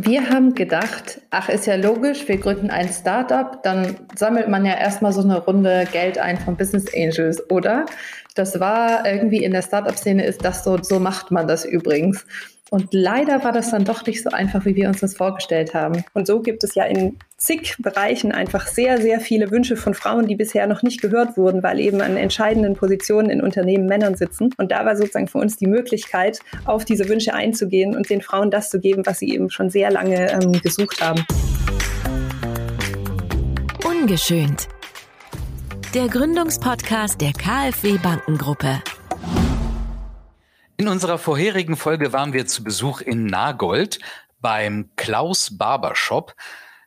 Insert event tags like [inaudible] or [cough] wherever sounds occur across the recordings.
Wir haben gedacht, ach, ist ja logisch, wir gründen ein Startup, dann sammelt man ja erstmal so eine Runde Geld ein von Business Angels, oder? Das war irgendwie in der Startup-Szene ist das so, so macht man das übrigens. Und leider war das dann doch nicht so einfach, wie wir uns das vorgestellt haben. Und so gibt es ja in zig Bereichen einfach sehr, sehr viele Wünsche von Frauen, die bisher noch nicht gehört wurden, weil eben an entscheidenden Positionen in Unternehmen Männern sitzen. Und da war sozusagen für uns die Möglichkeit, auf diese Wünsche einzugehen und den Frauen das zu geben, was sie eben schon sehr lange ähm, gesucht haben. Ungeschönt. Der Gründungspodcast der KfW Bankengruppe. In unserer vorherigen Folge waren wir zu Besuch in Nagold beim Klaus Barbershop.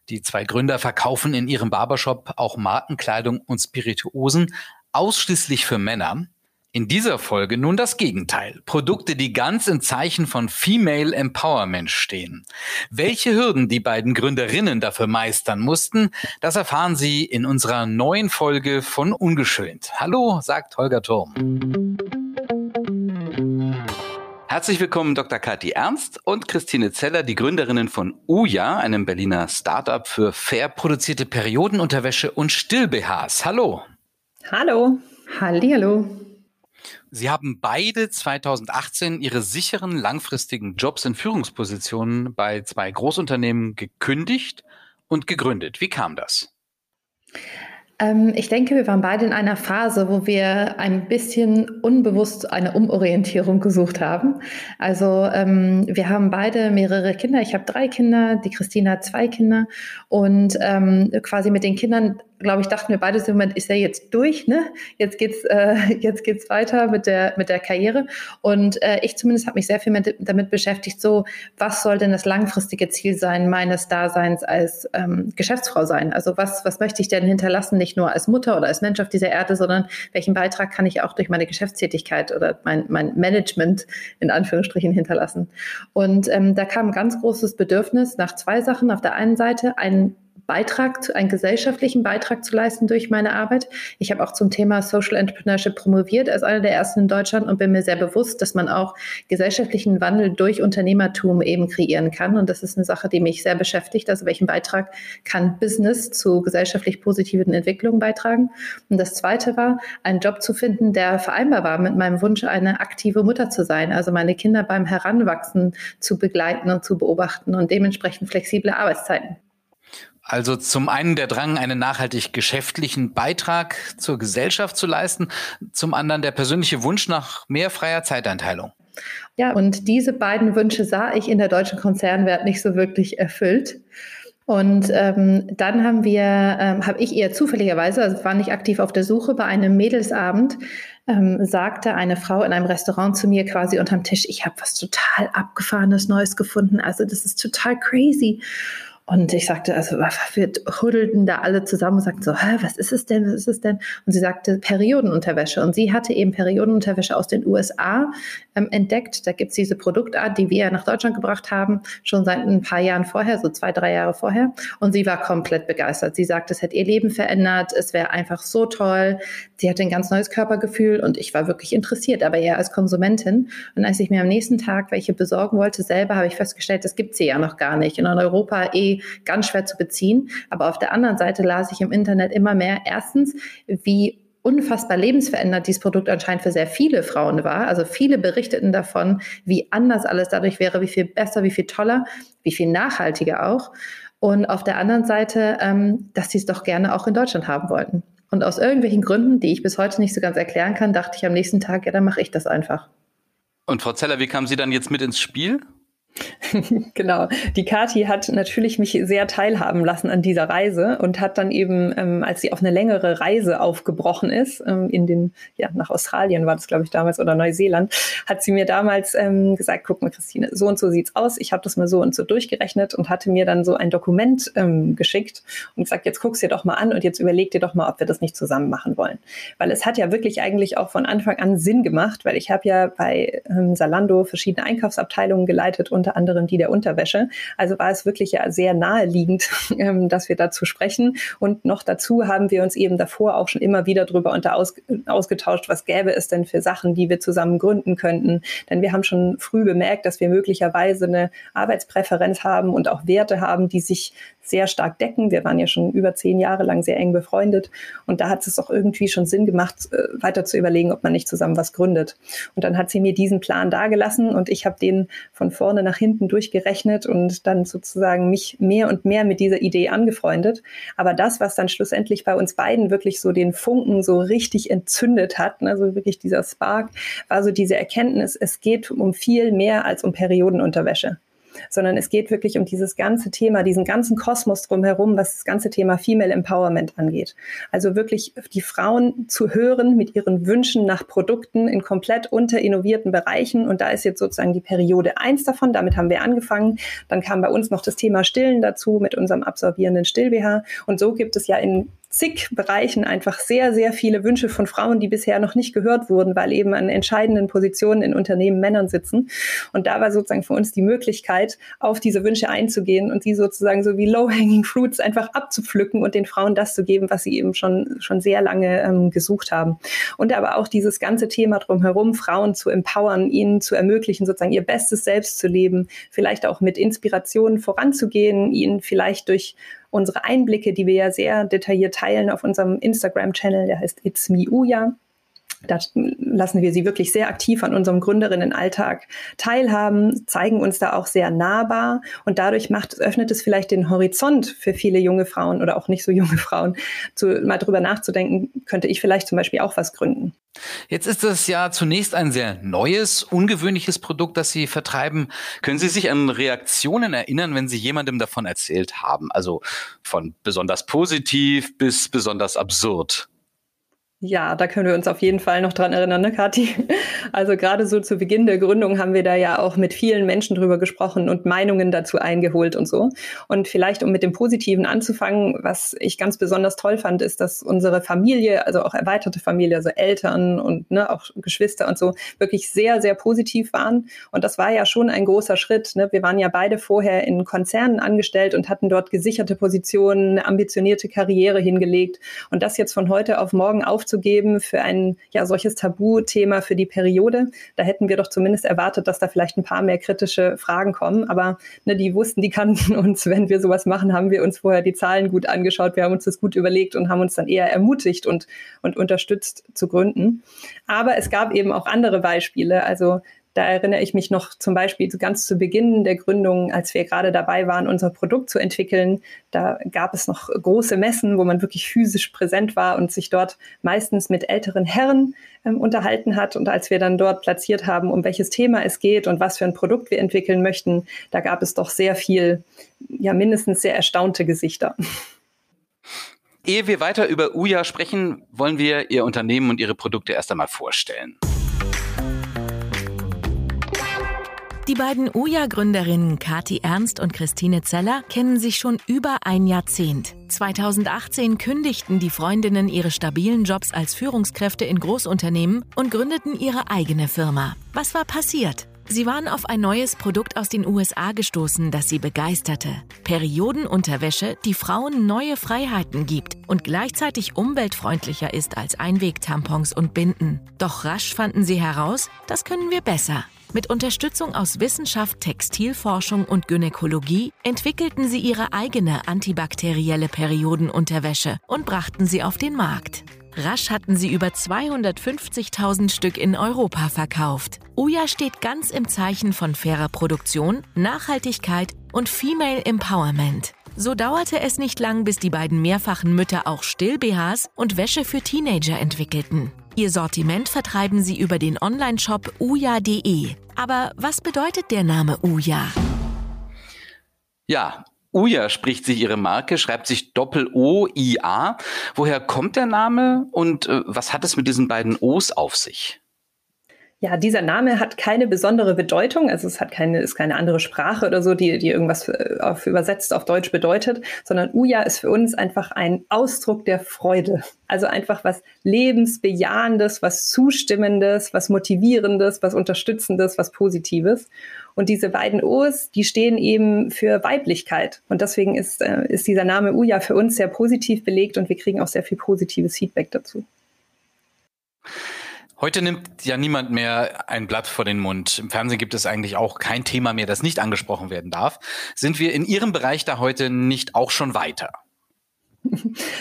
Die zwei Gründer verkaufen in ihrem Barbershop auch Markenkleidung und Spirituosen ausschließlich für Männer. In dieser Folge nun das Gegenteil. Produkte, die ganz im Zeichen von Female Empowerment stehen. Welche Hürden die beiden Gründerinnen dafür meistern mussten, das erfahren Sie in unserer neuen Folge von Ungeschönt. Hallo, sagt Holger Turm. Herzlich willkommen Dr. Kathi Ernst und Christine Zeller, die Gründerinnen von Uja, einem Berliner Startup für fair produzierte Periodenunterwäsche und Still-BHs. Hallo. Hallo. Hallihallo. Sie haben beide 2018 ihre sicheren langfristigen Jobs in Führungspositionen bei zwei Großunternehmen gekündigt und gegründet. Wie kam das? Ähm, ich denke, wir waren beide in einer Phase, wo wir ein bisschen unbewusst eine Umorientierung gesucht haben. Also ähm, wir haben beide mehrere Kinder. Ich habe drei Kinder, die Christina hat zwei Kinder und ähm, quasi mit den Kindern glaube ich, dachten wir beide, im Moment ist er jetzt durch, ne? Jetzt geht's, äh, [laughs] jetzt geht's weiter mit der mit der Karriere. Und äh, ich zumindest habe mich sehr viel mit, damit beschäftigt, so was soll denn das langfristige Ziel sein meines Daseins als ähm, Geschäftsfrau sein? Also was was möchte ich denn hinterlassen, nicht nur als Mutter oder als Mensch auf dieser Erde, sondern welchen Beitrag kann ich auch durch meine Geschäftstätigkeit oder mein mein Management in Anführungsstrichen hinterlassen? Und ähm, da kam ein ganz großes Bedürfnis nach zwei Sachen. Auf der einen Seite ein Beitrag, einen gesellschaftlichen Beitrag zu leisten durch meine Arbeit. Ich habe auch zum Thema Social Entrepreneurship promoviert als einer der ersten in Deutschland und bin mir sehr bewusst, dass man auch gesellschaftlichen Wandel durch Unternehmertum eben kreieren kann. Und das ist eine Sache, die mich sehr beschäftigt. Also welchen Beitrag kann Business zu gesellschaftlich positiven Entwicklungen beitragen? Und das zweite war, einen Job zu finden, der vereinbar war mit meinem Wunsch, eine aktive Mutter zu sein. Also meine Kinder beim Heranwachsen zu begleiten und zu beobachten und dementsprechend flexible Arbeitszeiten. Also zum einen der Drang, einen nachhaltig geschäftlichen Beitrag zur Gesellschaft zu leisten, zum anderen der persönliche Wunsch nach mehr freier Zeiteinteilung. Ja, und diese beiden Wünsche sah ich in der deutschen Konzernwelt nicht so wirklich erfüllt. Und ähm, dann haben wir, ähm, habe ich eher zufälligerweise, also war nicht aktiv auf der Suche, bei einem Mädelsabend ähm, sagte eine Frau in einem Restaurant zu mir quasi unterm Tisch, ich habe was total abgefahrenes Neues gefunden. Also das ist total crazy. Und ich sagte, also wir hudelten da alle zusammen und sagten so, Hä, was ist es denn, was ist es denn? Und sie sagte Periodenunterwäsche. Und sie hatte eben Periodenunterwäsche aus den USA ähm, entdeckt. Da gibt's diese Produktart, die wir nach Deutschland gebracht haben, schon seit ein paar Jahren vorher, so zwei, drei Jahre vorher. Und sie war komplett begeistert. Sie sagte, es hätte ihr Leben verändert, es wäre einfach so toll. Sie hatte ein ganz neues Körpergefühl und ich war wirklich interessiert, aber eher als Konsumentin. Und als ich mir am nächsten Tag welche besorgen wollte, selber habe ich festgestellt, das gibt sie ja noch gar nicht. Und in Europa eh ganz schwer zu beziehen. Aber auf der anderen Seite las ich im Internet immer mehr, erstens, wie unfassbar lebensverändert dieses Produkt anscheinend für sehr viele Frauen war. Also viele berichteten davon, wie anders alles dadurch wäre, wie viel besser, wie viel toller, wie viel nachhaltiger auch. Und auf der anderen Seite, ähm, dass sie es doch gerne auch in Deutschland haben wollten. Und aus irgendwelchen Gründen, die ich bis heute nicht so ganz erklären kann, dachte ich am nächsten Tag, ja, dann mache ich das einfach. Und Frau Zeller, wie kam sie dann jetzt mit ins Spiel? [laughs] genau. Die Kati hat natürlich mich sehr teilhaben lassen an dieser Reise und hat dann eben, ähm, als sie auf eine längere Reise aufgebrochen ist, ähm, in den, ja, nach Australien war das, glaube ich, damals oder Neuseeland, hat sie mir damals ähm, gesagt, guck mal, Christine, so und so sieht's aus. Ich habe das mal so und so durchgerechnet und hatte mir dann so ein Dokument ähm, geschickt und gesagt, jetzt guck's dir doch mal an und jetzt überleg dir doch mal, ob wir das nicht zusammen machen wollen. Weil es hat ja wirklich eigentlich auch von Anfang an Sinn gemacht, weil ich habe ja bei ähm, Salando verschiedene Einkaufsabteilungen geleitet, unter anderem die der Unterwäsche. Also war es wirklich ja sehr naheliegend, [laughs] ähm, dass wir dazu sprechen. Und noch dazu haben wir uns eben davor auch schon immer wieder unter aus, ausgetauscht, was gäbe es denn für Sachen, die wir zusammen gründen könnten. Denn wir haben schon früh bemerkt, dass wir möglicherweise eine Arbeitspräferenz haben und auch Werte haben, die sich sehr stark decken. Wir waren ja schon über zehn Jahre lang sehr eng befreundet und da hat es auch irgendwie schon Sinn gemacht, äh, weiter zu überlegen, ob man nicht zusammen was gründet. Und dann hat sie mir diesen Plan dargelassen und ich habe den von vorne nach hinten durchgerechnet und dann sozusagen mich mehr und mehr mit dieser Idee angefreundet. Aber das, was dann schlussendlich bei uns beiden wirklich so den Funken so richtig entzündet hat, also wirklich dieser Spark, war so diese Erkenntnis, es geht um viel mehr als um Periodenunterwäsche sondern es geht wirklich um dieses ganze Thema, diesen ganzen Kosmos drumherum, was das ganze Thema Female Empowerment angeht. Also wirklich die Frauen zu hören mit ihren Wünschen nach Produkten in komplett unterinnovierten Bereichen. Und da ist jetzt sozusagen die Periode eins davon. Damit haben wir angefangen. Dann kam bei uns noch das Thema Stillen dazu mit unserem absorbierenden Still-BH. Und so gibt es ja in zig Bereichen einfach sehr, sehr viele Wünsche von Frauen, die bisher noch nicht gehört wurden, weil eben an entscheidenden Positionen in Unternehmen Männern sitzen. Und da war sozusagen für uns die Möglichkeit, auf diese Wünsche einzugehen und die sozusagen so wie low-hanging fruits einfach abzupflücken und den Frauen das zu geben, was sie eben schon, schon sehr lange ähm, gesucht haben. Und aber auch dieses ganze Thema drumherum, Frauen zu empowern, ihnen zu ermöglichen, sozusagen ihr bestes Selbst zu leben, vielleicht auch mit Inspirationen voranzugehen, ihnen vielleicht durch unsere Einblicke, die wir ja sehr detailliert teilen auf unserem Instagram-Channel, der heißt It's Me Uya. Da lassen wir sie wirklich sehr aktiv an unserem Gründerinnenalltag teilhaben, zeigen uns da auch sehr nahbar und dadurch macht, öffnet es vielleicht den Horizont für viele junge Frauen oder auch nicht so junge [laughs] Frauen, zu, mal drüber nachzudenken, könnte ich vielleicht zum Beispiel auch was gründen. Jetzt ist es ja zunächst ein sehr neues, ungewöhnliches Produkt, das Sie vertreiben. Können Sie sich an Reaktionen erinnern, wenn Sie jemandem davon erzählt haben? Also von besonders positiv bis besonders absurd. Ja, da können wir uns auf jeden Fall noch dran erinnern, ne, Kathi? [laughs] Also gerade so zu Beginn der Gründung haben wir da ja auch mit vielen Menschen drüber gesprochen und Meinungen dazu eingeholt und so. Und vielleicht, um mit dem Positiven anzufangen, was ich ganz besonders toll fand, ist, dass unsere Familie, also auch erweiterte Familie, also Eltern und ne, auch Geschwister und so, wirklich sehr, sehr positiv waren. Und das war ja schon ein großer Schritt. Ne? Wir waren ja beide vorher in Konzernen angestellt und hatten dort gesicherte Positionen, eine ambitionierte Karriere hingelegt. Und das jetzt von heute auf morgen aufzunehmen, aufzugeben für ein ja solches Tabuthema für die Periode. Da hätten wir doch zumindest erwartet, dass da vielleicht ein paar mehr kritische Fragen kommen. Aber ne, die wussten, die kannten [laughs] uns, wenn wir sowas machen, haben wir uns vorher die Zahlen gut angeschaut, wir haben uns das gut überlegt und haben uns dann eher ermutigt und, und unterstützt zu gründen. Aber es gab eben auch andere Beispiele. Also da erinnere ich mich noch zum Beispiel ganz zu Beginn der Gründung, als wir gerade dabei waren, unser Produkt zu entwickeln. Da gab es noch große Messen, wo man wirklich physisch präsent war und sich dort meistens mit älteren Herren ähm, unterhalten hat. Und als wir dann dort platziert haben, um welches Thema es geht und was für ein Produkt wir entwickeln möchten, da gab es doch sehr viel, ja mindestens sehr erstaunte Gesichter. Ehe wir weiter über Uja sprechen, wollen wir Ihr Unternehmen und Ihre Produkte erst einmal vorstellen. Die beiden UJA-Gründerinnen Kati Ernst und Christine Zeller kennen sich schon über ein Jahrzehnt. 2018 kündigten die Freundinnen ihre stabilen Jobs als Führungskräfte in Großunternehmen und gründeten ihre eigene Firma. Was war passiert? Sie waren auf ein neues Produkt aus den USA gestoßen, das sie begeisterte. Periodenunterwäsche, die Frauen neue Freiheiten gibt und gleichzeitig umweltfreundlicher ist als Einwegtampons und Binden. Doch rasch fanden sie heraus, das können wir besser. Mit Unterstützung aus Wissenschaft, Textilforschung und Gynäkologie entwickelten sie ihre eigene antibakterielle Periodenunterwäsche und brachten sie auf den Markt. Rasch hatten sie über 250.000 Stück in Europa verkauft. Uja steht ganz im Zeichen von fairer Produktion, Nachhaltigkeit und Female Empowerment. So dauerte es nicht lang, bis die beiden mehrfachen Mütter auch Still-BHs und Wäsche für Teenager entwickelten. Ihr Sortiment vertreiben sie über den Online-Shop uja.de. Aber was bedeutet der Name Uja? Ja, Uja spricht sich ihre Marke, schreibt sich Doppel-O-I-A. Woher kommt der Name und äh, was hat es mit diesen beiden O's auf sich? Ja, dieser Name hat keine besondere Bedeutung, also es hat keine, ist keine andere Sprache oder so, die, die irgendwas äh, auf, übersetzt auf Deutsch bedeutet, sondern Uja ist für uns einfach ein Ausdruck der Freude. Also einfach was Lebensbejahendes, was Zustimmendes, was Motivierendes, was Unterstützendes, was Positives. Und diese beiden O's, die stehen eben für Weiblichkeit. Und deswegen ist, äh, ist dieser Name Uja für uns sehr positiv belegt und wir kriegen auch sehr viel positives Feedback dazu. Heute nimmt ja niemand mehr ein Blatt vor den Mund. Im Fernsehen gibt es eigentlich auch kein Thema mehr, das nicht angesprochen werden darf. Sind wir in Ihrem Bereich da heute nicht auch schon weiter? [laughs]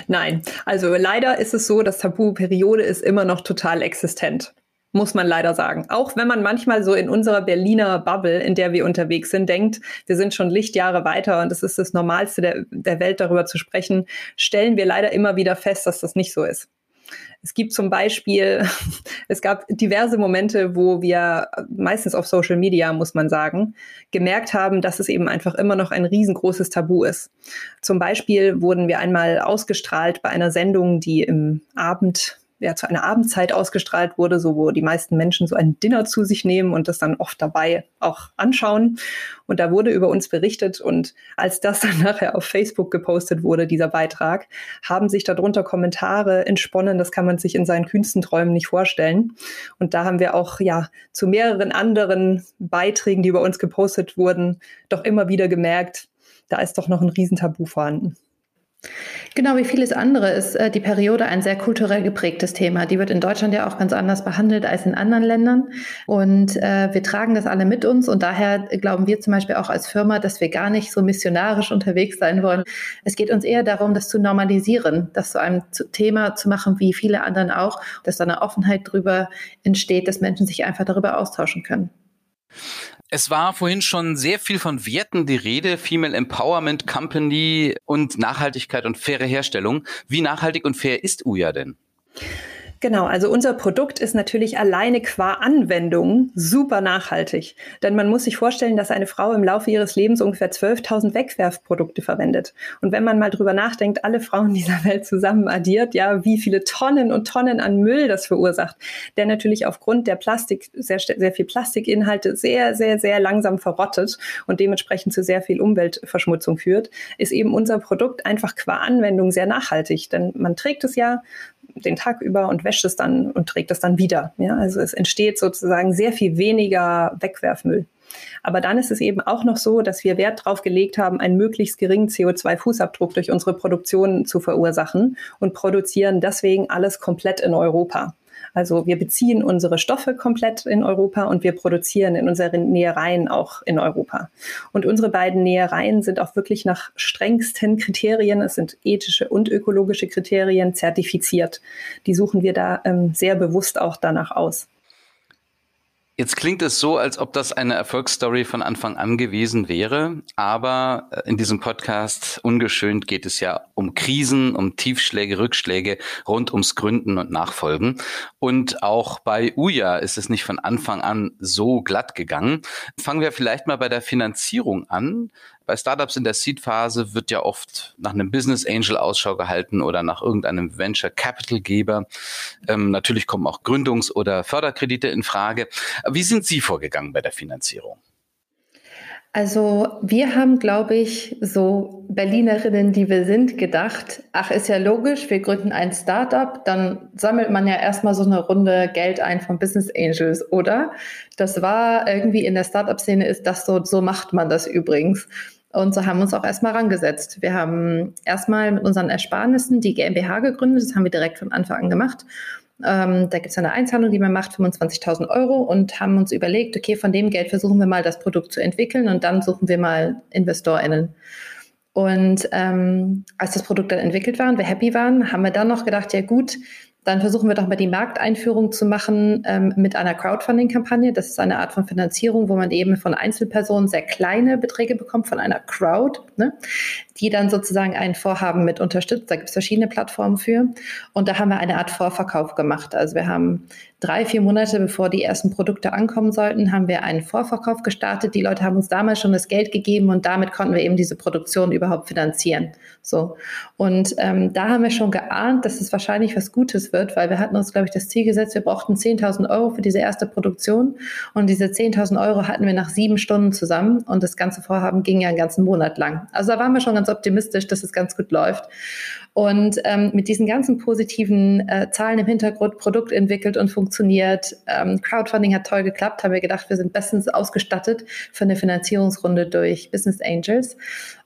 Nein, also leider ist es so, das Tabu Periode ist immer noch total existent. Muss man leider sagen. Auch wenn man manchmal so in unserer Berliner Bubble, in der wir unterwegs sind, denkt, wir sind schon Lichtjahre weiter und es ist das Normalste der, der Welt, darüber zu sprechen, stellen wir leider immer wieder fest, dass das nicht so ist. Es gibt zum Beispiel, [laughs] es gab diverse Momente, wo wir meistens auf Social Media, muss man sagen, gemerkt haben, dass es eben einfach immer noch ein riesengroßes Tabu ist. Zum Beispiel wurden wir einmal ausgestrahlt bei einer Sendung, die im Abend ja, zu einer Abendzeit ausgestrahlt wurde, so wo die meisten Menschen so ein Dinner zu sich nehmen und das dann oft dabei auch anschauen. Und da wurde über uns berichtet und als das dann [laughs] nachher auf Facebook gepostet wurde, dieser Beitrag, haben sich darunter Kommentare entsponnen, das kann man sich in seinen kühnsten Träumen nicht vorstellen. Und da haben wir auch ja zu mehreren anderen Beiträgen, die über uns gepostet wurden, doch immer wieder gemerkt, da ist doch noch ein Riesentabu vorhanden. Genau wie vieles andere ist äh, die Periode ein sehr kulturell geprägtes Thema. Die wird in Deutschland ja auch ganz anders behandelt als in anderen Ländern. Und äh, wir tragen das alle mit uns. Und daher glauben wir zum Beispiel auch als Firma, dass wir gar nicht so missionarisch unterwegs sein wollen. Es geht uns eher darum, das zu normalisieren, das zu einem Thema zu machen, wie viele anderen auch, dass da eine Offenheit drüber entsteht, dass Menschen sich einfach darüber austauschen können. Es war vorhin schon sehr viel von Werten die Rede, Female Empowerment Company und Nachhaltigkeit und faire Herstellung. Wie nachhaltig und fair ist Uja denn? Genau, also unser Produkt ist natürlich alleine qua Anwendung super nachhaltig. Denn man muss sich vorstellen, dass eine Frau im Laufe ihres Lebens ungefähr 12.000 Wegwerfprodukte verwendet. Und wenn man mal drüber nachdenkt, alle Frauen [laughs] dieser Welt zusammen addiert, ja, wie viele Tonnen und Tonnen an Müll das verursacht, der natürlich aufgrund der Plastik, sehr, sehr viel Plastikinhalte sehr, sehr, sehr langsam verrottet und dementsprechend zu sehr viel Umweltverschmutzung führt, ist eben unser Produkt einfach qua Anwendung sehr nachhaltig. Denn man trägt es ja, den Tag über und wäscht es dann und trägt es dann wieder. Ja, also es entsteht sozusagen sehr viel weniger Wegwerfmüll. Aber dann ist es eben auch noch so, dass wir Wert darauf gelegt haben, einen möglichst geringen CO2-Fußabdruck durch unsere Produktion zu verursachen und produzieren deswegen alles komplett in Europa. Also wir beziehen unsere Stoffe komplett in Europa und wir produzieren in unseren Nähereien auch in Europa. Und unsere beiden Nähereien sind auch wirklich nach strengsten Kriterien, es sind ethische und ökologische Kriterien, zertifiziert. Die suchen wir da ähm, sehr bewusst auch danach aus. Jetzt klingt es so, als ob das eine Erfolgsstory von Anfang an gewesen wäre, aber äh, in diesem Podcast ungeschönt geht es ja um Krisen, um Tiefschläge, Rückschläge rund ums Gründen und Nachfolgen. Und auch bei Uja ist es nicht von Anfang an so glatt gegangen. Fangen wir vielleicht mal bei der Finanzierung an. Bei Startups in der Seed-Phase wird ja oft nach einem Business Angel Ausschau gehalten oder nach irgendeinem Venture Capital Geber. Ähm, natürlich kommen auch Gründungs- oder Förderkredite in Frage. Wie sind Sie vorgegangen bei der Finanzierung? Also wir haben, glaube ich, so Berlinerinnen, die wir sind, gedacht, ach, ist ja logisch, wir gründen ein Startup, dann sammelt man ja erstmal so eine Runde Geld ein von Business Angels, oder? Das war irgendwie in der Startup-Szene ist das so, so macht man das übrigens. Und so haben wir uns auch erstmal rangesetzt. Wir haben erstmal mit unseren Ersparnissen die GmbH gegründet. Das haben wir direkt von Anfang an gemacht. Ähm, da gibt es eine Einzahlung, die man macht, 25.000 Euro und haben uns überlegt, okay, von dem Geld versuchen wir mal das Produkt zu entwickeln und dann suchen wir mal InvestorInnen. Und ähm, als das Produkt dann entwickelt war und wir happy waren, haben wir dann noch gedacht, ja gut, dann versuchen wir doch mal die Markteinführung zu machen ähm, mit einer Crowdfunding-Kampagne. Das ist eine Art von Finanzierung, wo man eben von Einzelpersonen sehr kleine Beträge bekommt, von einer Crowd, ne, die dann sozusagen ein Vorhaben mit unterstützt. Da gibt es verschiedene Plattformen für. Und da haben wir eine Art Vorverkauf gemacht. Also wir haben drei, vier Monate bevor die ersten Produkte ankommen sollten, haben wir einen Vorverkauf gestartet. Die Leute haben uns damals schon das Geld gegeben und damit konnten wir eben diese Produktion überhaupt finanzieren. So. Und ähm, da haben wir schon geahnt, dass es wahrscheinlich was Gutes es wird, weil wir hatten uns, glaube ich, das Ziel gesetzt, wir brauchten 10.000 Euro für diese erste Produktion und diese 10.000 Euro hatten wir nach sieben Stunden zusammen und das ganze Vorhaben ging ja einen ganzen Monat lang. Also da waren wir schon ganz optimistisch, dass es ganz gut läuft. Und ähm, mit diesen ganzen positiven äh, Zahlen im Hintergrund, Produkt entwickelt und funktioniert, ähm, Crowdfunding hat toll geklappt, haben wir gedacht, wir sind bestens ausgestattet für eine Finanzierungsrunde durch Business Angels.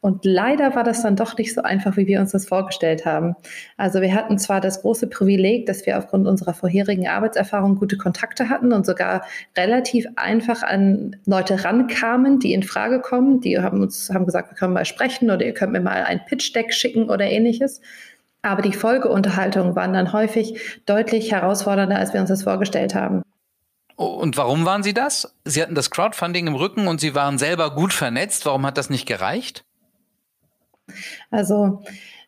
Und leider war das dann doch nicht so einfach, wie wir uns das vorgestellt haben. Also wir hatten zwar das große Privileg, dass wir aufgrund unserer vorherigen Arbeitserfahrung gute Kontakte hatten und sogar relativ einfach an Leute rankamen, die in Frage kommen. Die haben uns haben gesagt, wir können mal sprechen oder ihr könnt mir mal ein Pitch-Deck schicken oder ähnliches. Aber die Folgeunterhaltungen waren dann häufig deutlich herausfordernder, als wir uns das vorgestellt haben. Und warum waren Sie das? Sie hatten das Crowdfunding im Rücken und Sie waren selber gut vernetzt. Warum hat das nicht gereicht? Also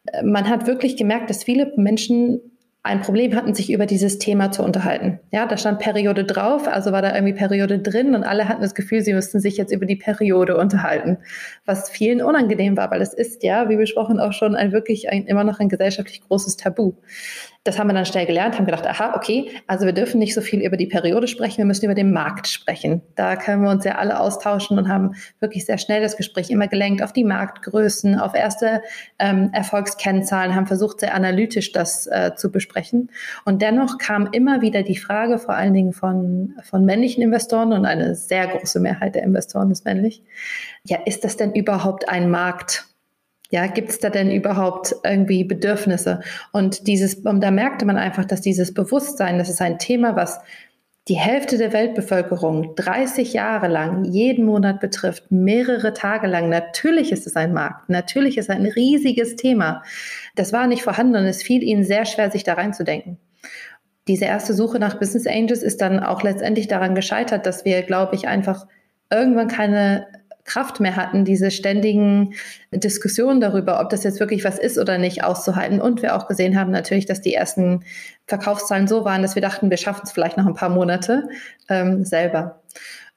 äh, man hat wirklich gemerkt, dass viele Menschen ein Problem hatten, sich über dieses Thema zu unterhalten. Ja, da stand Periode drauf, also war da irgendwie Periode drin und alle hatten das Gefühl, sie müssten sich jetzt über die Periode unterhalten, was vielen unangenehm war, weil es ist ja, wie besprochen, auch schon ein wirklich ein, immer noch ein gesellschaftlich großes Tabu das haben wir dann schnell gelernt, haben gedacht, aha, okay, also wir dürfen nicht so viel über die Periode sprechen, wir müssen über den Markt sprechen. Da können wir uns ja alle austauschen und haben wirklich sehr schnell das Gespräch immer gelenkt auf die Marktgrößen, auf erste ähm, Erfolgskennzahlen, haben versucht, sehr analytisch das äh, zu besprechen. Und dennoch kam immer wieder die Frage, vor allen Dingen von, von männlichen Investoren und eine sehr große Mehrheit der Investoren ist männlich, ja, ist das denn überhaupt ein Markt? Ja, gibt es da denn überhaupt irgendwie Bedürfnisse? Und dieses, und da merkte man einfach, dass dieses Bewusstsein, das ist ein Thema, was die Hälfte der Weltbevölkerung 30 Jahre lang jeden Monat betrifft, mehrere Tage lang. Natürlich ist es ein Markt, natürlich ist es ein riesiges Thema. Das war nicht vorhanden und es fiel ihnen sehr schwer, sich da reinzudenken. Diese erste Suche nach Business Angels ist dann auch letztendlich daran gescheitert, dass wir, glaube ich, einfach irgendwann keine Kraft mehr hatten, diese ständigen Diskussionen darüber, ob das jetzt wirklich was ist oder nicht, auszuhalten. Und wir auch gesehen haben natürlich, dass die ersten Verkaufszahlen so waren, dass wir dachten, wir schaffen es vielleicht noch ein paar Monate ähm, selber.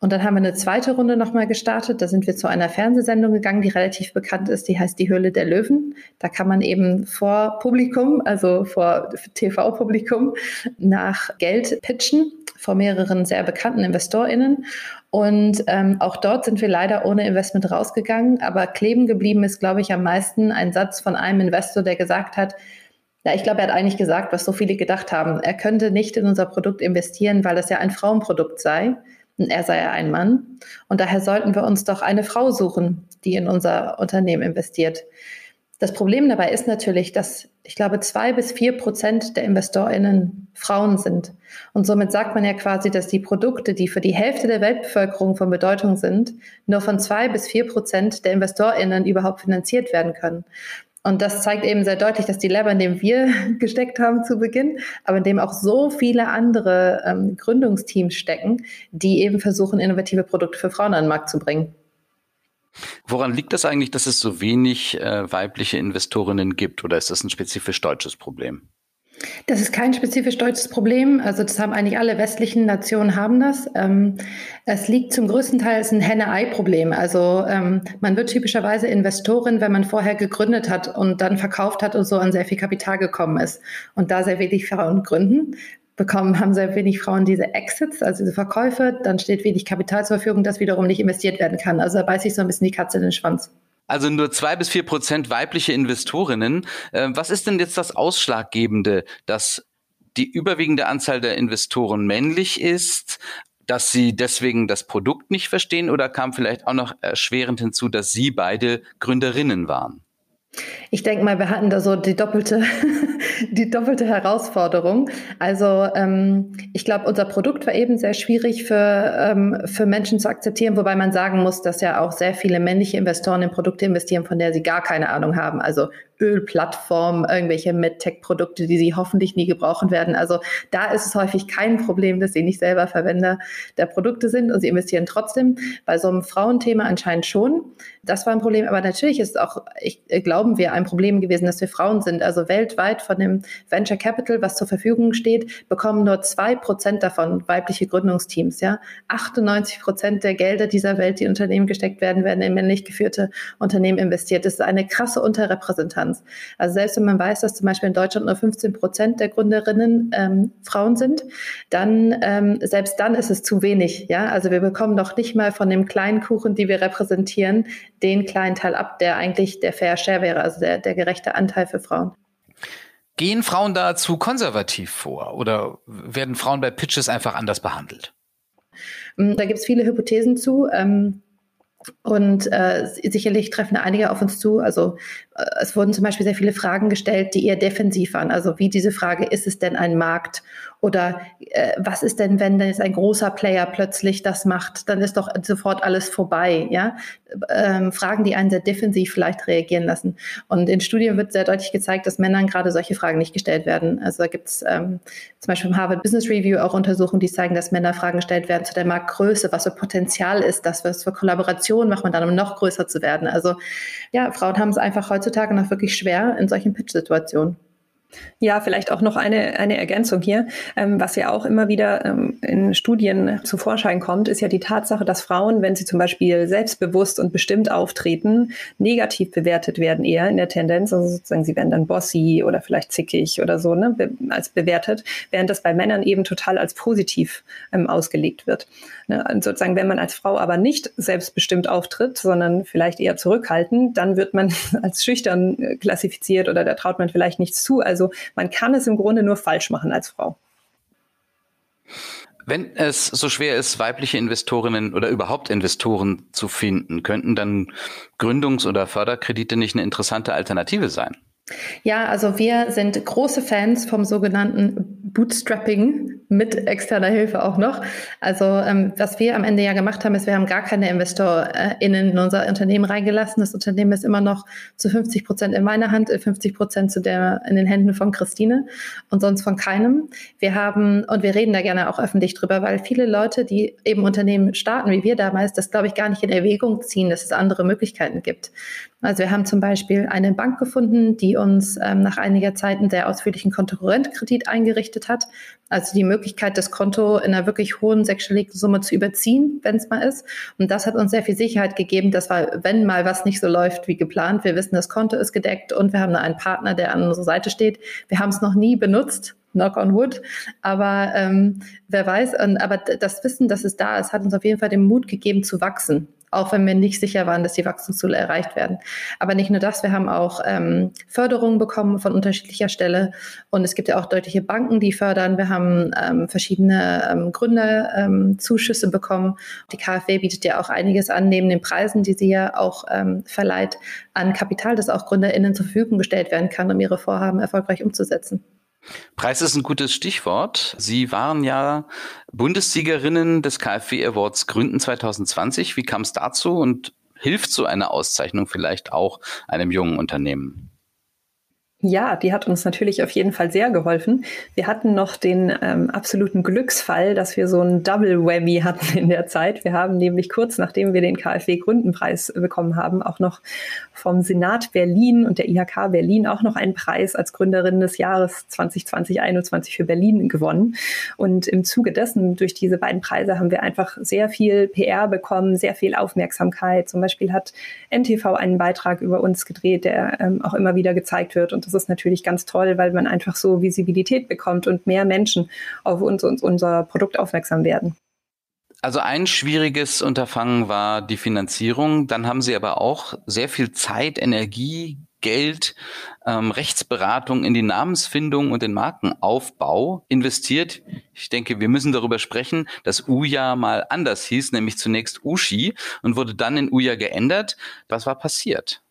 Und dann haben wir eine zweite Runde nochmal gestartet. Da sind wir zu einer Fernsehsendung gegangen, die relativ bekannt ist. Die heißt Die Höhle der Löwen. Da kann man eben vor Publikum, also vor TV-Publikum, nach Geld pitchen vor mehreren sehr bekannten InvestorInnen. Und ähm, auch dort sind wir leider ohne Investment rausgegangen. Aber kleben geblieben ist, glaube ich, am meisten ein Satz von einem Investor, der gesagt hat, ja, ich glaube, er hat eigentlich gesagt, was so viele gedacht haben. Er könnte nicht in unser Produkt investieren, weil es ja ein Frauenprodukt sei. Und er sei ja ein Mann. Und daher sollten wir uns doch eine Frau suchen, die in unser Unternehmen investiert. Das Problem dabei ist natürlich, dass ich glaube, zwei bis vier Prozent der InvestorInnen Frauen sind. Und somit sagt man ja quasi, dass die Produkte, die für die Hälfte der Weltbevölkerung von Bedeutung sind, nur von zwei bis vier Prozent der InvestorInnen überhaupt finanziert werden können. Und das zeigt eben sehr deutlich, dass die Lab, in dem wir [laughs] gesteckt haben zu Beginn, aber in dem auch so viele andere ähm, Gründungsteams stecken, die eben versuchen, innovative Produkte für Frauen an den Markt zu bringen. Woran liegt das eigentlich, dass es so wenig äh, weibliche Investorinnen gibt oder ist das ein spezifisch deutsches Problem? Das ist kein spezifisch deutsches Problem. Also das haben eigentlich alle westlichen Nationen haben das. Ähm, es liegt zum größten Teil ein Henne-Ei-Problem. Also ähm, man wird typischerweise Investorin, wenn man vorher gegründet hat und dann verkauft hat und so an sehr viel Kapital gekommen ist und da sehr wenig Frauen gründen bekommen, haben sehr wenig Frauen diese Exits, also diese Verkäufe, dann steht wenig Kapital zur Verfügung, das wiederum nicht investiert werden kann. Also da beißt sich so ein bisschen die Katze in den Schwanz. Also nur zwei bis vier Prozent weibliche Investorinnen. Äh, was ist denn jetzt das Ausschlaggebende, dass die überwiegende Anzahl der Investoren männlich ist, dass sie deswegen das Produkt nicht verstehen oder kam vielleicht auch noch erschwerend hinzu, dass sie beide Gründerinnen waren? Ich denke mal, wir hatten da so die doppelte, [laughs] die doppelte Herausforderung. Also ähm, ich glaube, unser Produkt war eben sehr schwierig für, ähm, für Menschen zu akzeptieren, wobei man sagen muss, dass ja auch sehr viele männliche Investoren in Produkte investieren, von der sie gar keine Ahnung haben. Also Ölplattformen, irgendwelche MedTech-Produkte, die sie hoffentlich nie gebrauchen werden. Also da ist es häufig kein Problem, dass sie nicht selber Verwender der Produkte sind und sie investieren trotzdem. Bei so einem Frauenthema anscheinend schon. Das war ein Problem. Aber natürlich ist es auch, ich, äh, glauben wir, ein Problem gewesen, dass wir Frauen sind. Also weltweit von dem Venture Capital, was zur Verfügung steht, bekommen nur zwei Prozent davon weibliche Gründungsteams. Ja, 98 Prozent der Gelder dieser Welt, die Unternehmen gesteckt werden, werden in männlich geführte Unternehmen investiert. Das ist eine krasse Unterrepräsentanz. Akzeptanz. Also selbst wenn man weiß, dass zum Beispiel in Deutschland nur 15 Prozent der Gründerinnen ähm, Frauen sind, dann ähm, selbst dann ist es zu wenig. Ja, also wir bekommen noch nicht mal von dem kleinen Kuchen, die wir repräsentieren, den kleinen Teil ab, der eigentlich der Fair Share wäre, also der, der gerechte Anteil für Frauen. Gehen Frauen da zu konservativ vor oder werden Frauen bei Pitches einfach anders behandelt? Mm, da gibt es viele Hypothesen zu. Ähm, und äh, sicherlich treffen einige auf uns zu. Also es wurden zum Beispiel sehr viele Fragen gestellt, die eher defensiv waren. Also wie diese Frage, ist es denn ein Markt? Oder äh, was ist denn, wenn jetzt ein großer Player plötzlich das macht? Dann ist doch sofort alles vorbei. Ja? Ähm, Fragen, die einen sehr defensiv vielleicht reagieren lassen. Und in Studien wird sehr deutlich gezeigt, dass Männern gerade solche Fragen nicht gestellt werden. Also da gibt es ähm, zum Beispiel im Harvard Business Review auch Untersuchungen, die zeigen, dass Männer Fragen gestellt werden zu der Marktgröße, was für Potenzial ist das, was für Kollaboration macht man dann, um noch größer zu werden. Also ja, Frauen haben es einfach heutzutage noch wirklich schwer in solchen Pitch-Situationen. Ja, vielleicht auch noch eine, eine Ergänzung hier. Ähm, was ja auch immer wieder ähm, in Studien zu Vorschein kommt, ist ja die Tatsache, dass Frauen, wenn sie zum Beispiel selbstbewusst und bestimmt auftreten, negativ bewertet werden eher in der Tendenz. Also sozusagen, sie werden dann bossy oder vielleicht zickig oder so ne, be als bewertet, während das bei Männern eben total als positiv ähm, ausgelegt wird. Ne? Und sozusagen, wenn man als Frau aber nicht selbstbestimmt auftritt, sondern vielleicht eher zurückhaltend, dann wird man [laughs] als schüchtern äh, klassifiziert oder da traut man vielleicht nichts zu. Also man kann es im Grunde nur falsch machen als Frau. Wenn es so schwer ist, weibliche Investorinnen oder überhaupt Investoren zu finden, könnten dann Gründungs- oder Förderkredite nicht eine interessante Alternative sein? Ja, also wir sind große Fans vom sogenannten Bootstrapping mit externer Hilfe auch noch. Also ähm, was wir am Ende ja gemacht haben, ist, wir haben gar keine InvestorInnen in unser Unternehmen reingelassen. Das Unternehmen ist immer noch zu 50 Prozent in meiner Hand, 50 Prozent in den Händen von Christine und sonst von keinem. Wir haben und wir reden da gerne auch öffentlich drüber, weil viele Leute, die eben Unternehmen starten, wie wir damals, das glaube ich gar nicht in Erwägung ziehen, dass es andere Möglichkeiten gibt. Also wir haben zum Beispiel eine Bank gefunden, die uns ähm, nach einiger Zeit einen sehr ausführlichen Kontokorrentkredit eingerichtet hat. Also die Möglichkeit, das Konto in einer wirklich hohen sechsstelligen Summe zu überziehen, wenn es mal ist. Und das hat uns sehr viel Sicherheit gegeben, dass wir, wenn mal was nicht so läuft wie geplant, wir wissen, das Konto ist gedeckt und wir haben einen Partner, der an unserer Seite steht. Wir haben es noch nie benutzt, knock on wood. Aber ähm, wer weiß, und, aber das Wissen, dass es da ist, hat uns auf jeden Fall den Mut gegeben zu wachsen auch wenn wir nicht sicher waren, dass die Wachstumsziele erreicht werden. Aber nicht nur das, wir haben auch ähm, Förderungen bekommen von unterschiedlicher Stelle und es gibt ja auch deutliche Banken, die fördern. Wir haben ähm, verschiedene ähm, Gründerzuschüsse ähm, bekommen. Die KfW bietet ja auch einiges an, neben den Preisen, die sie ja auch ähm, verleiht, an Kapital, das auch GründerInnen zur Verfügung gestellt werden kann, um ihre Vorhaben erfolgreich umzusetzen. Preis ist ein gutes Stichwort. Sie waren ja Bundessiegerinnen des KfW Awards Gründen 2020. Wie kam es dazu und hilft so eine Auszeichnung vielleicht auch einem jungen Unternehmen? Ja, die hat uns natürlich auf jeden Fall sehr geholfen. Wir hatten noch den ähm, absoluten Glücksfall, dass wir so ein Double Whammy hatten in der Zeit. Wir haben nämlich kurz nachdem wir den KfW Gründenpreis bekommen haben, auch noch vom Senat Berlin und der IHK Berlin auch noch einen Preis als Gründerin des Jahres 2020-21 für Berlin gewonnen. Und im Zuge dessen, durch diese beiden Preise, haben wir einfach sehr viel PR bekommen, sehr viel Aufmerksamkeit. Zum Beispiel hat NTV einen Beitrag über uns gedreht, der ähm, auch immer wieder gezeigt wird. Und das ist natürlich ganz toll, weil man einfach so Visibilität bekommt und mehr Menschen auf uns und unser Produkt aufmerksam werden. Also ein schwieriges Unterfangen war die Finanzierung. Dann haben Sie aber auch sehr viel Zeit, Energie, Geld, ähm, Rechtsberatung in die Namensfindung und den Markenaufbau investiert. Ich denke, wir müssen darüber sprechen, dass Uja mal anders hieß, nämlich zunächst Ushi und wurde dann in Uja geändert. Was war passiert?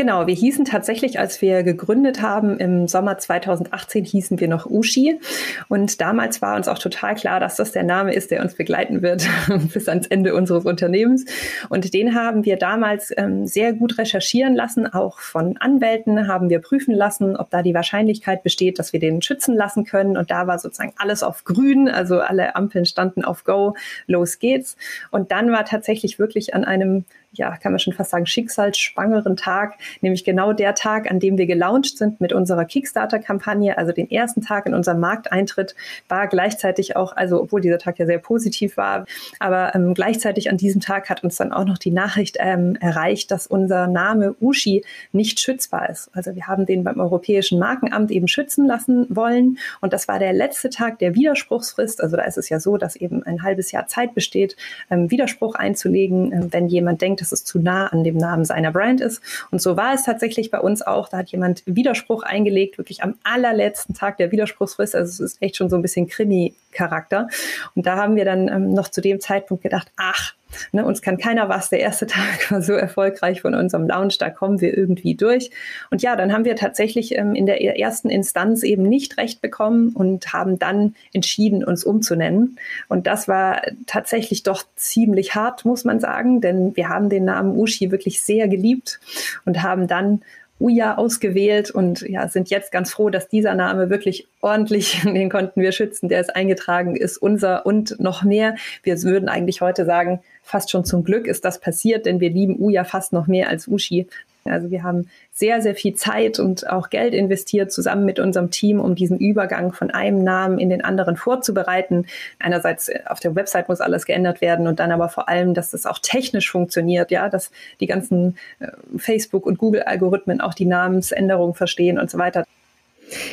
Genau, wir hießen tatsächlich, als wir gegründet haben, im Sommer 2018 hießen wir noch Ushi. Und damals war uns auch total klar, dass das der Name ist, der uns begleiten wird [laughs] bis ans Ende unseres Unternehmens. Und den haben wir damals ähm, sehr gut recherchieren lassen, auch von Anwälten haben wir prüfen lassen, ob da die Wahrscheinlichkeit besteht, dass wir den schützen lassen können. Und da war sozusagen alles auf grün, also alle Ampeln standen auf Go, los geht's. Und dann war tatsächlich wirklich an einem ja, kann man schon fast sagen, schicksalsschwangeren Tag nämlich genau der Tag, an dem wir gelauncht sind mit unserer Kickstarter-Kampagne, also den ersten Tag in unserem Markteintritt, war gleichzeitig auch, also obwohl dieser Tag ja sehr positiv war, aber ähm, gleichzeitig an diesem Tag hat uns dann auch noch die Nachricht ähm, erreicht, dass unser Name Ushi nicht schützbar ist. Also wir haben den beim Europäischen Markenamt eben schützen lassen wollen und das war der letzte Tag der Widerspruchsfrist. Also da ist es ja so, dass eben ein halbes Jahr Zeit besteht, ähm, Widerspruch einzulegen, äh, wenn jemand denkt, dass es zu nah an dem Namen seiner Brand ist. Und so war es tatsächlich bei uns auch. Da hat jemand Widerspruch eingelegt, wirklich am allerletzten Tag der Widerspruchsfrist. Also es ist echt schon so ein bisschen Krimi-Charakter. Und da haben wir dann ähm, noch zu dem Zeitpunkt gedacht, ach, Ne, uns kann keiner was. Der erste [laughs] Tag war so erfolgreich von unserem Lounge, da kommen wir irgendwie durch. Und ja, dann haben wir tatsächlich ähm, in der ersten Instanz eben nicht recht bekommen und haben dann entschieden, uns umzunennen. Und das war tatsächlich doch ziemlich hart, muss man sagen, denn wir haben den Namen Ushi wirklich sehr geliebt und haben dann Uja ausgewählt und ja, sind jetzt ganz froh, dass dieser Name wirklich ordentlich, [laughs] den konnten wir schützen, der ist eingetragen, ist unser und noch mehr. Wir würden eigentlich heute sagen, fast schon zum Glück ist das passiert, denn wir lieben Uja fast noch mehr als Ushi. Also wir haben sehr, sehr viel Zeit und auch Geld investiert zusammen mit unserem Team, um diesen Übergang von einem Namen in den anderen vorzubereiten. Einerseits äh, auf der Website muss alles geändert werden und dann aber vor allem, dass das auch technisch funktioniert, ja, dass die ganzen äh, Facebook- und Google-Algorithmen auch die Namensänderung verstehen und so weiter.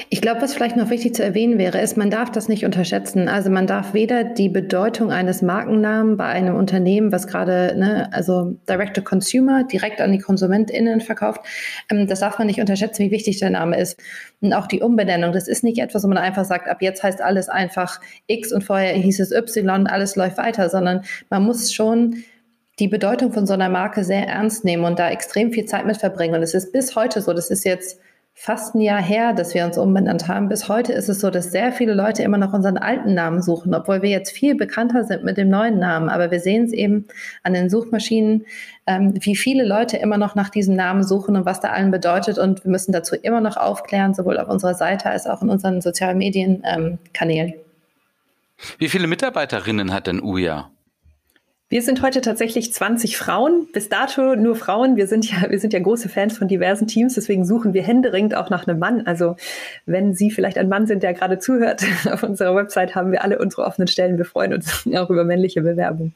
Ich glaube, was vielleicht noch wichtig zu erwähnen wäre, ist, man darf das nicht unterschätzen. Also man darf weder die Bedeutung eines Markennamen bei einem Unternehmen, was gerade, ne, also Direct to Consumer, direkt an die KonsumentInnen verkauft, ähm, das darf man nicht unterschätzen, wie wichtig der Name ist. Und auch die Umbenennung, das ist nicht etwas, wo man einfach sagt, ab jetzt heißt alles einfach X und vorher hieß es Y, alles läuft weiter, sondern man muss schon die Bedeutung von so einer Marke sehr ernst nehmen und da extrem viel Zeit mit verbringen. Und es ist bis heute so, das ist jetzt fast ein Jahr her, dass wir uns umbenannt haben. Bis heute ist es so, dass sehr viele Leute immer noch unseren alten Namen suchen, obwohl wir jetzt viel bekannter sind mit dem neuen Namen. Aber wir sehen es eben an den Suchmaschinen, ähm, wie viele Leute immer noch nach diesem Namen suchen und was da allen bedeutet. Und wir müssen dazu immer noch aufklären, sowohl auf unserer Seite als auch in unseren sozialen Medienkanälen. Ähm, wie viele Mitarbeiterinnen hat denn Uja? Wir sind heute tatsächlich 20 Frauen, bis dato nur Frauen. Wir sind ja, wir sind ja große Fans von diversen Teams, deswegen suchen wir händeringend auch nach einem Mann. Also wenn Sie vielleicht ein Mann sind, der gerade zuhört, [laughs] auf unserer Website haben wir alle unsere offenen Stellen. Wir freuen uns [laughs] auch über männliche Bewerbungen.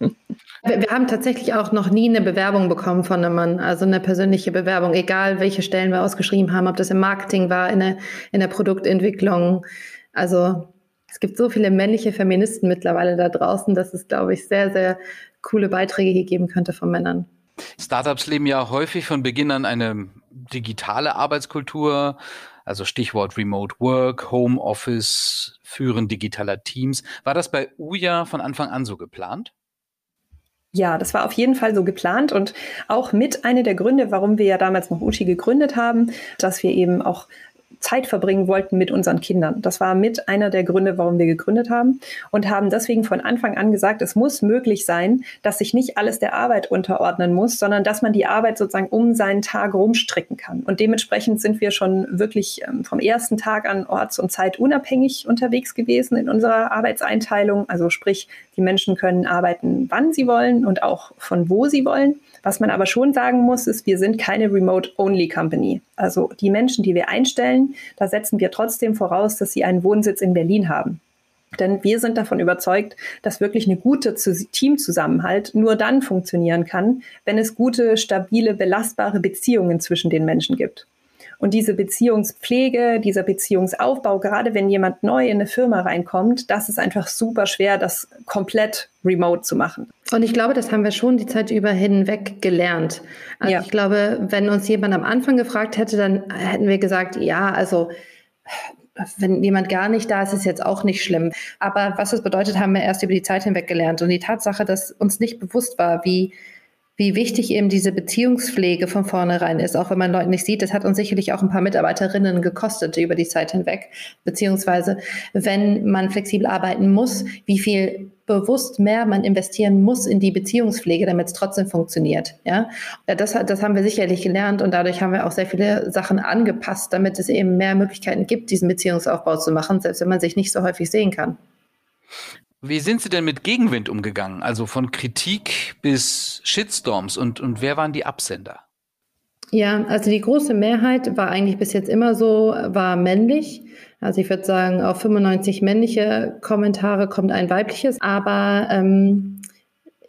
Wir, wir haben tatsächlich auch noch nie eine Bewerbung bekommen von einem Mann, also eine persönliche Bewerbung, egal welche Stellen wir ausgeschrieben haben, ob das im Marketing war, in der, in der Produktentwicklung. Also es gibt so viele männliche Feministen mittlerweile da draußen, dass es, glaube ich, sehr, sehr coole Beiträge hier geben könnte von Männern. Startups leben ja häufig von Beginn an eine digitale Arbeitskultur, also Stichwort Remote Work, Home Office, Führen digitaler Teams. War das bei Uja von Anfang an so geplant? Ja, das war auf jeden Fall so geplant und auch mit einer der Gründe, warum wir ja damals noch Uchi gegründet haben, dass wir eben auch Zeit verbringen wollten mit unseren Kindern. Das war mit einer der Gründe, warum wir gegründet haben und haben deswegen von Anfang an gesagt, es muss möglich sein, dass sich nicht alles der Arbeit unterordnen muss, sondern dass man die Arbeit sozusagen um seinen Tag rumstricken kann. Und dementsprechend sind wir schon wirklich ähm, vom ersten Tag an orts- und zeitunabhängig unterwegs gewesen in unserer Arbeitseinteilung. Also sprich, die Menschen können arbeiten, wann sie wollen und auch von wo sie wollen. Was man aber schon sagen muss, ist, wir sind keine Remote-Only-Company. Also die Menschen, die wir einstellen, da setzen wir trotzdem voraus, dass sie einen Wohnsitz in Berlin haben. Denn wir sind davon überzeugt, dass wirklich eine gute Teamzusammenhalt nur dann funktionieren kann, wenn es gute, stabile, belastbare Beziehungen zwischen den Menschen gibt. Und diese Beziehungspflege, dieser Beziehungsaufbau, gerade wenn jemand neu in eine Firma reinkommt, das ist einfach super schwer, das komplett remote zu machen. Und ich glaube, das haben wir schon die Zeit über hinweg gelernt. Also ja. ich glaube, wenn uns jemand am Anfang gefragt hätte, dann hätten wir gesagt, ja, also wenn jemand gar nicht da ist, ist jetzt auch nicht schlimm. Aber was das bedeutet, haben wir erst über die Zeit hinweg gelernt. Und die Tatsache, dass uns nicht bewusst war, wie wie wichtig eben diese Beziehungspflege von vornherein ist, auch wenn man Leute nicht sieht. Das hat uns sicherlich auch ein paar Mitarbeiterinnen gekostet über die Zeit hinweg. Beziehungsweise, wenn man flexibel arbeiten muss, wie viel bewusst mehr man investieren muss in die Beziehungspflege, damit es trotzdem funktioniert. Ja, das, das haben wir sicherlich gelernt und dadurch haben wir auch sehr viele Sachen angepasst, damit es eben mehr Möglichkeiten gibt, diesen Beziehungsaufbau zu machen, selbst wenn man sich nicht so häufig sehen kann. Wie sind Sie denn mit Gegenwind umgegangen? Also von Kritik bis Shitstorms und, und wer waren die Absender? Ja, also die große Mehrheit war eigentlich bis jetzt immer so, war männlich. Also ich würde sagen, auf 95 männliche Kommentare kommt ein weibliches. Aber ähm,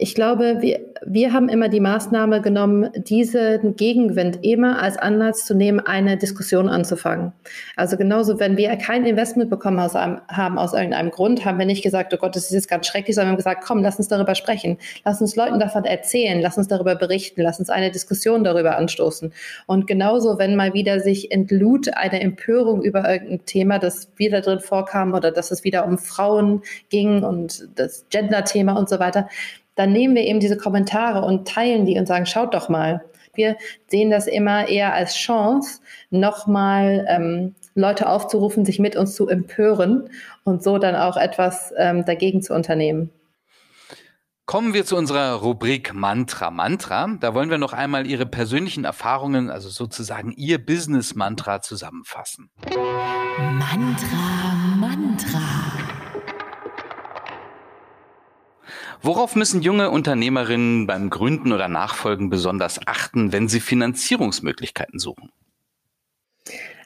ich glaube, wir, wir haben immer die Maßnahme genommen, diesen Gegenwind immer als Anlass zu nehmen, eine Diskussion anzufangen. Also genauso, wenn wir kein Investment bekommen aus einem, haben aus irgendeinem Grund, haben wir nicht gesagt, oh Gott, das ist jetzt ganz schrecklich, sondern wir haben gesagt, komm, lass uns darüber sprechen. Lass uns Leuten davon erzählen. Lass uns darüber berichten. Lass uns eine Diskussion darüber anstoßen. Und genauso, wenn mal wieder sich entlud eine Empörung über irgendein Thema, das wieder drin vorkam oder dass es wieder um Frauen ging und das Gender-Thema und so weiter, dann nehmen wir eben diese Kommentare und teilen die und sagen, schaut doch mal. Wir sehen das immer eher als Chance, nochmal ähm, Leute aufzurufen, sich mit uns zu empören und so dann auch etwas ähm, dagegen zu unternehmen. Kommen wir zu unserer Rubrik Mantra Mantra. Da wollen wir noch einmal Ihre persönlichen Erfahrungen, also sozusagen Ihr Business-Mantra zusammenfassen. Mantra Mantra. Worauf müssen junge Unternehmerinnen beim Gründen oder Nachfolgen besonders achten, wenn sie Finanzierungsmöglichkeiten suchen?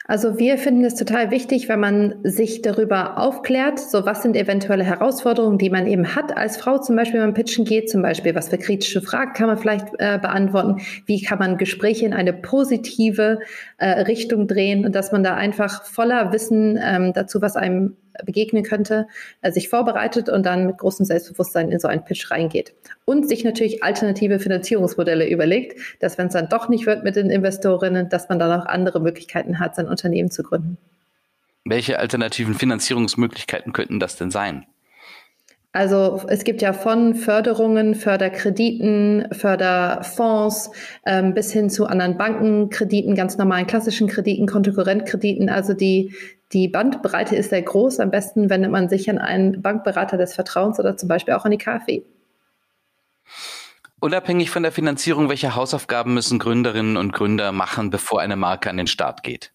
Also wir finden es total wichtig, wenn man sich darüber aufklärt, so was sind eventuelle Herausforderungen, die man eben hat als Frau, zum Beispiel wenn man pitchen geht, zum Beispiel was für kritische Fragen kann man vielleicht äh, beantworten, wie kann man Gespräche in eine positive äh, Richtung drehen und dass man da einfach voller Wissen ähm, dazu, was einem begegnen könnte, äh, sich vorbereitet und dann mit großem Selbstbewusstsein in so einen Pitch reingeht. Und sich natürlich alternative Finanzierungsmodelle überlegt, dass wenn es dann doch nicht wird mit den Investorinnen, dass man dann auch andere Möglichkeiten hat, sein Unternehmen zu gründen. Welche alternativen Finanzierungsmöglichkeiten könnten das denn sein? Also es gibt ja von Förderungen, Förderkrediten, Förderfonds ähm, bis hin zu anderen Bankenkrediten, ganz normalen klassischen Krediten, Kontokorrentkrediten. Also die, die Bandbreite ist sehr groß. Am besten wendet man sich an einen Bankberater des Vertrauens oder zum Beispiel auch an die KfW. Unabhängig von der Finanzierung, welche Hausaufgaben müssen Gründerinnen und Gründer machen, bevor eine Marke an den Start geht?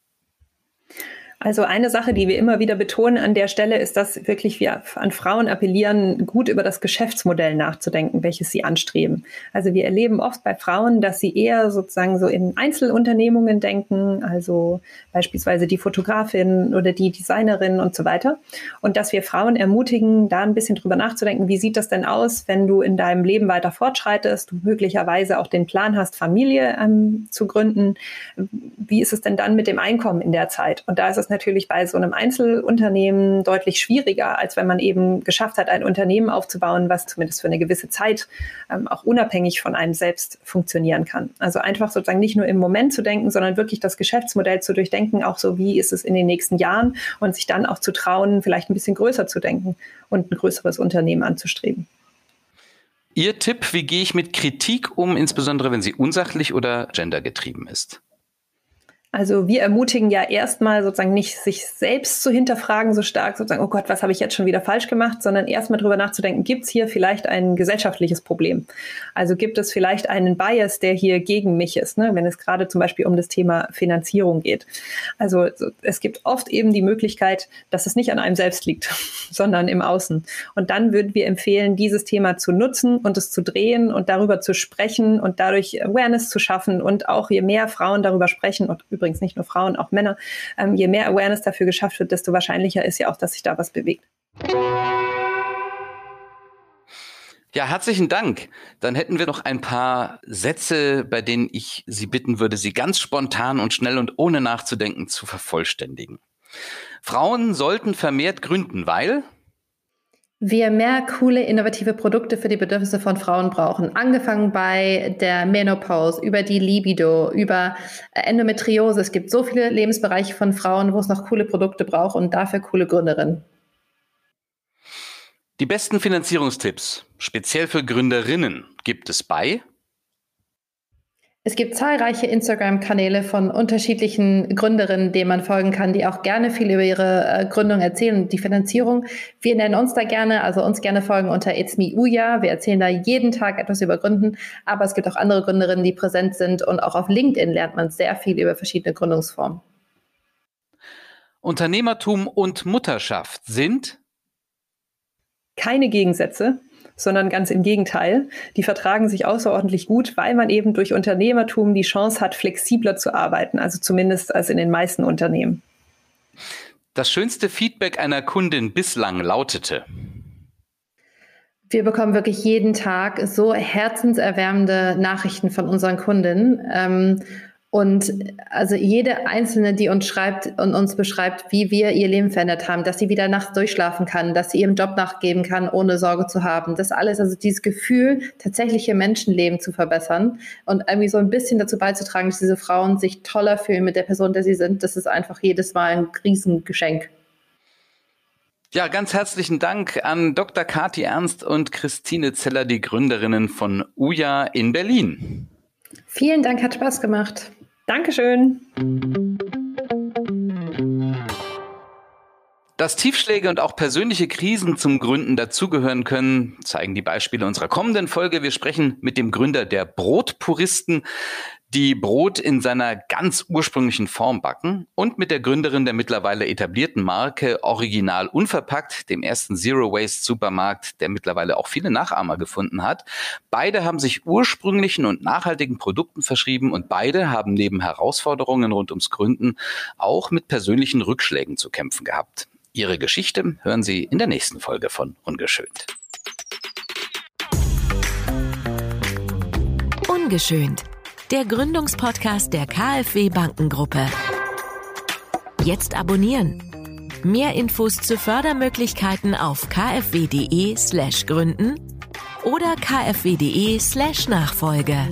Also eine Sache, die wir immer wieder betonen an der Stelle, ist, dass wirklich wir an Frauen appellieren, gut über das Geschäftsmodell nachzudenken, welches sie anstreben. Also wir erleben oft bei Frauen, dass sie eher sozusagen so in Einzelunternehmungen denken, also beispielsweise die Fotografin oder die Designerin und so weiter. Und dass wir Frauen ermutigen, da ein bisschen drüber nachzudenken, wie sieht das denn aus, wenn du in deinem Leben weiter fortschreitest, du möglicherweise auch den Plan hast, Familie ähm, zu gründen. Wie ist es denn dann mit dem Einkommen in der Zeit? Und da ist es natürlich bei so einem Einzelunternehmen deutlich schwieriger, als wenn man eben geschafft hat, ein Unternehmen aufzubauen, was zumindest für eine gewisse Zeit ähm, auch unabhängig von einem selbst funktionieren kann. Also einfach sozusagen nicht nur im Moment zu denken, sondern wirklich das Geschäftsmodell zu durchdenken, auch so, wie ist es in den nächsten Jahren und sich dann auch zu trauen, vielleicht ein bisschen größer zu denken und ein größeres Unternehmen anzustreben. Ihr Tipp, wie gehe ich mit Kritik um, insbesondere wenn sie unsachlich oder gendergetrieben ist? Also wir ermutigen ja erstmal sozusagen nicht sich selbst zu hinterfragen so stark, sozusagen, oh Gott, was habe ich jetzt schon wieder falsch gemacht, sondern erstmal drüber nachzudenken, gibt es hier vielleicht ein gesellschaftliches Problem? Also gibt es vielleicht einen Bias, der hier gegen mich ist, ne? wenn es gerade zum Beispiel um das Thema Finanzierung geht. Also es gibt oft eben die Möglichkeit, dass es nicht an einem selbst liegt, [laughs] sondern im Außen. Und dann würden wir empfehlen, dieses Thema zu nutzen und es zu drehen und darüber zu sprechen und dadurch Awareness zu schaffen und auch je mehr Frauen darüber sprechen und übrigens nicht nur Frauen, auch Männer, ähm, je mehr Awareness dafür geschafft wird, desto wahrscheinlicher ist ja auch, dass sich da was bewegt. Ja, herzlichen Dank. Dann hätten wir noch ein paar Sätze, bei denen ich Sie bitten würde, sie ganz spontan und schnell und ohne nachzudenken zu vervollständigen. Frauen sollten vermehrt gründen, weil wir mehr coole, innovative Produkte für die Bedürfnisse von Frauen brauchen. Angefangen bei der Menopause, über die Libido, über Endometriose. Es gibt so viele Lebensbereiche von Frauen, wo es noch coole Produkte braucht und dafür coole Gründerinnen. Die besten Finanzierungstipps, speziell für Gründerinnen, gibt es bei es gibt zahlreiche Instagram-Kanäle von unterschiedlichen Gründerinnen, denen man folgen kann, die auch gerne viel über ihre äh, Gründung erzählen und die Finanzierung. Wir nennen uns da gerne, also uns gerne folgen unter It's Me Uya. Wir erzählen da jeden Tag etwas über Gründen, aber es gibt auch andere Gründerinnen, die präsent sind und auch auf LinkedIn lernt man sehr viel über verschiedene Gründungsformen. Unternehmertum und Mutterschaft sind keine Gegensätze, sondern ganz im Gegenteil. Die vertragen sich außerordentlich gut, weil man eben durch Unternehmertum die Chance hat, flexibler zu arbeiten, also zumindest als in den meisten Unternehmen. Das schönste Feedback einer Kundin bislang lautete. Wir bekommen wirklich jeden Tag so herzenserwärmende Nachrichten von unseren Kunden. Ähm, und also jede einzelne, die uns schreibt und uns beschreibt, wie wir ihr Leben verändert haben, dass sie wieder nachts durchschlafen kann, dass sie ihrem Job nachgeben kann, ohne Sorge zu haben. Das alles, also dieses Gefühl, tatsächlich ihr Menschenleben zu verbessern und irgendwie so ein bisschen dazu beizutragen, dass diese Frauen sich toller fühlen mit der Person, der sie sind, das ist einfach jedes Mal ein Riesengeschenk. Ja, ganz herzlichen Dank an Dr. Kati Ernst und Christine Zeller, die Gründerinnen von UJA in Berlin. Vielen Dank, hat Spaß gemacht. Dankeschön. Dass Tiefschläge und auch persönliche Krisen zum Gründen dazugehören können, zeigen die Beispiele unserer kommenden Folge. Wir sprechen mit dem Gründer der Brotpuristen, die Brot in seiner ganz ursprünglichen Form backen und mit der Gründerin der mittlerweile etablierten Marke Original Unverpackt, dem ersten Zero Waste Supermarkt, der mittlerweile auch viele Nachahmer gefunden hat. Beide haben sich ursprünglichen und nachhaltigen Produkten verschrieben und beide haben neben Herausforderungen rund ums Gründen auch mit persönlichen Rückschlägen zu kämpfen gehabt. Ihre Geschichte hören Sie in der nächsten Folge von Ungeschönt. Ungeschönt der Gründungspodcast der KfW Bankengruppe. Jetzt abonnieren. Mehr Infos zu Fördermöglichkeiten auf kfw.de/gründen oder kfw.de/nachfolge.